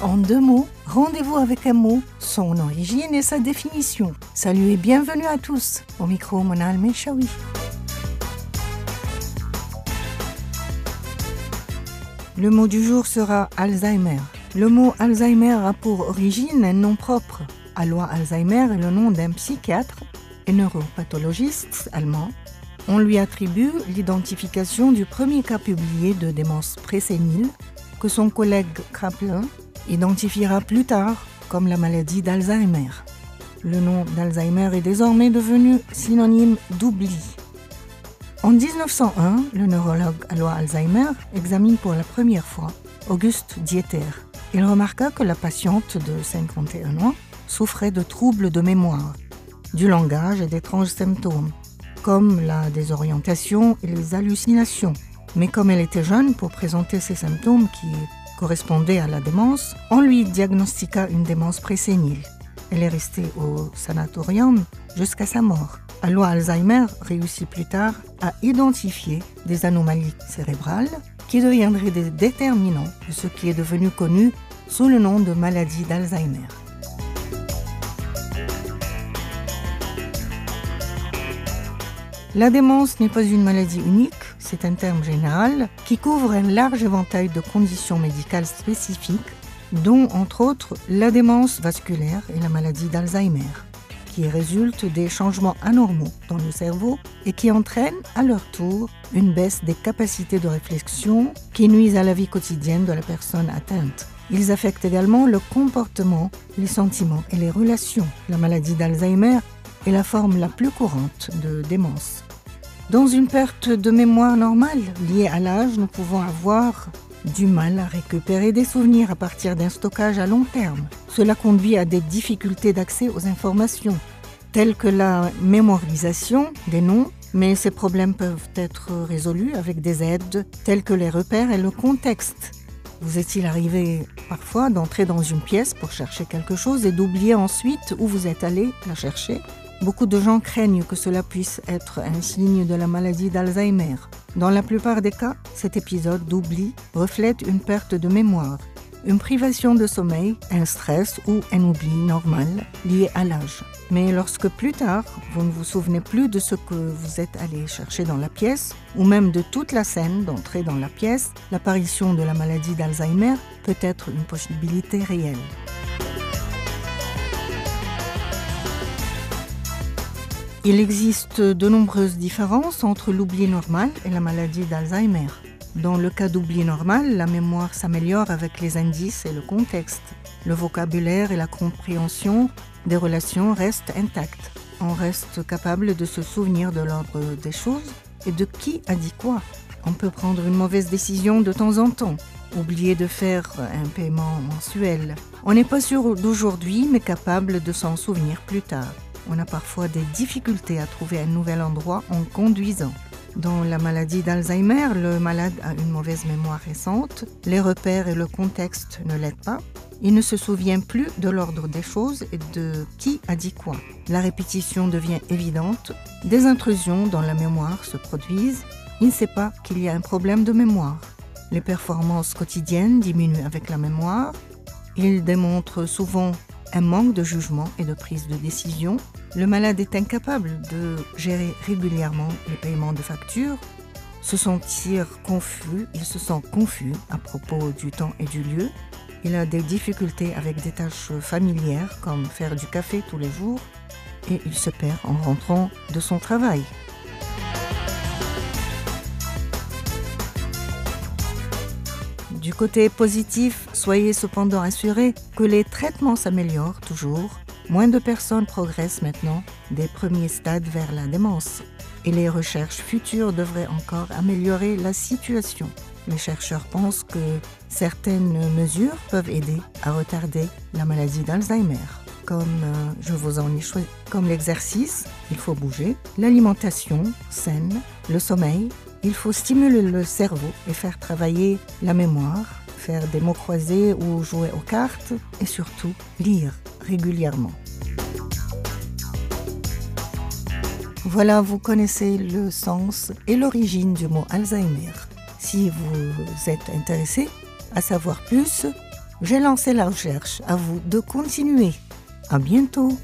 En deux mots, rendez-vous avec un mot, son origine et sa définition. Salut et bienvenue à tous. Au micro, Monal Mechaoui. Le mot du jour sera Alzheimer. Le mot Alzheimer a pour origine un nom propre. Alois Alzheimer est le nom d'un psychiatre et neuropathologiste allemand. On lui attribue l'identification du premier cas publié de démence présénile que son collègue Kraplin identifiera plus tard comme la maladie d'Alzheimer. Le nom d'Alzheimer est désormais devenu synonyme d'oubli. En 1901, le neurologue Alois Alzheimer examine pour la première fois Auguste Dieter. Il remarqua que la patiente de 51 ans souffrait de troubles de mémoire, du langage et d'étranges symptômes, comme la désorientation et les hallucinations. Mais comme elle était jeune pour présenter ces symptômes qui correspondait à la démence, on lui diagnostiqua une démence présénile. Elle est restée au sanatorium jusqu'à sa mort. Alois Alzheimer réussit plus tard à identifier des anomalies cérébrales qui deviendraient des déterminants de ce qui est devenu connu sous le nom de maladie d'Alzheimer. La démence n'est pas une maladie unique, c'est un terme général qui couvre un large éventail de conditions médicales spécifiques, dont entre autres la démence vasculaire et la maladie d'Alzheimer, qui résultent des changements anormaux dans le cerveau et qui entraînent à leur tour une baisse des capacités de réflexion qui nuisent à la vie quotidienne de la personne atteinte. Ils affectent également le comportement, les sentiments et les relations. La maladie d'Alzheimer est la forme la plus courante de démence. Dans une perte de mémoire normale liée à l'âge, nous pouvons avoir du mal à récupérer des souvenirs à partir d'un stockage à long terme. Cela conduit à des difficultés d'accès aux informations, telles que la mémorisation des noms, mais ces problèmes peuvent être résolus avec des aides telles que les repères et le contexte. Vous est-il arrivé parfois d'entrer dans une pièce pour chercher quelque chose et d'oublier ensuite où vous êtes allé la chercher? Beaucoup de gens craignent que cela puisse être un signe de la maladie d'Alzheimer. Dans la plupart des cas, cet épisode d'oubli reflète une perte de mémoire, une privation de sommeil, un stress ou un oubli normal lié à l'âge. Mais lorsque plus tard, vous ne vous souvenez plus de ce que vous êtes allé chercher dans la pièce, ou même de toute la scène d'entrée dans la pièce, l'apparition de la maladie d'Alzheimer peut être une possibilité réelle. Il existe de nombreuses différences entre l'oubli normal et la maladie d'Alzheimer. Dans le cas d'oubli normal, la mémoire s'améliore avec les indices et le contexte. Le vocabulaire et la compréhension des relations restent intacts. On reste capable de se souvenir de l'ordre des choses et de qui a dit quoi. On peut prendre une mauvaise décision de temps en temps, oublier de faire un paiement mensuel. On n'est pas sûr d'aujourd'hui, mais capable de s'en souvenir plus tard on a parfois des difficultés à trouver un nouvel endroit en conduisant. Dans la maladie d'Alzheimer, le malade a une mauvaise mémoire récente, les repères et le contexte ne l'aident pas, il ne se souvient plus de l'ordre des choses et de qui a dit quoi. La répétition devient évidente, des intrusions dans la mémoire se produisent, il ne sait pas qu'il y a un problème de mémoire. Les performances quotidiennes diminuent avec la mémoire, il démontre souvent un manque de jugement et de prise de décision. Le malade est incapable de gérer régulièrement les paiements de factures, se sentir confus, il se sent confus à propos du temps et du lieu. Il a des difficultés avec des tâches familières comme faire du café tous les jours et il se perd en rentrant de son travail. Du côté positif, soyez cependant assurés que les traitements s'améliorent toujours. Moins de personnes progressent maintenant des premiers stades vers la démence. Et les recherches futures devraient encore améliorer la situation. Les chercheurs pensent que certaines mesures peuvent aider à retarder la maladie d'Alzheimer, comme euh, je vous en ai choisi, comme l'exercice, il faut bouger, l'alimentation saine, le sommeil, il faut stimuler le cerveau et faire travailler la mémoire, faire des mots croisés ou jouer aux cartes et surtout lire régulièrement. Voilà, vous connaissez le sens et l'origine du mot Alzheimer. Si vous êtes intéressé à savoir plus, J'ai lancé la recherche. À vous de continuer. À bientôt.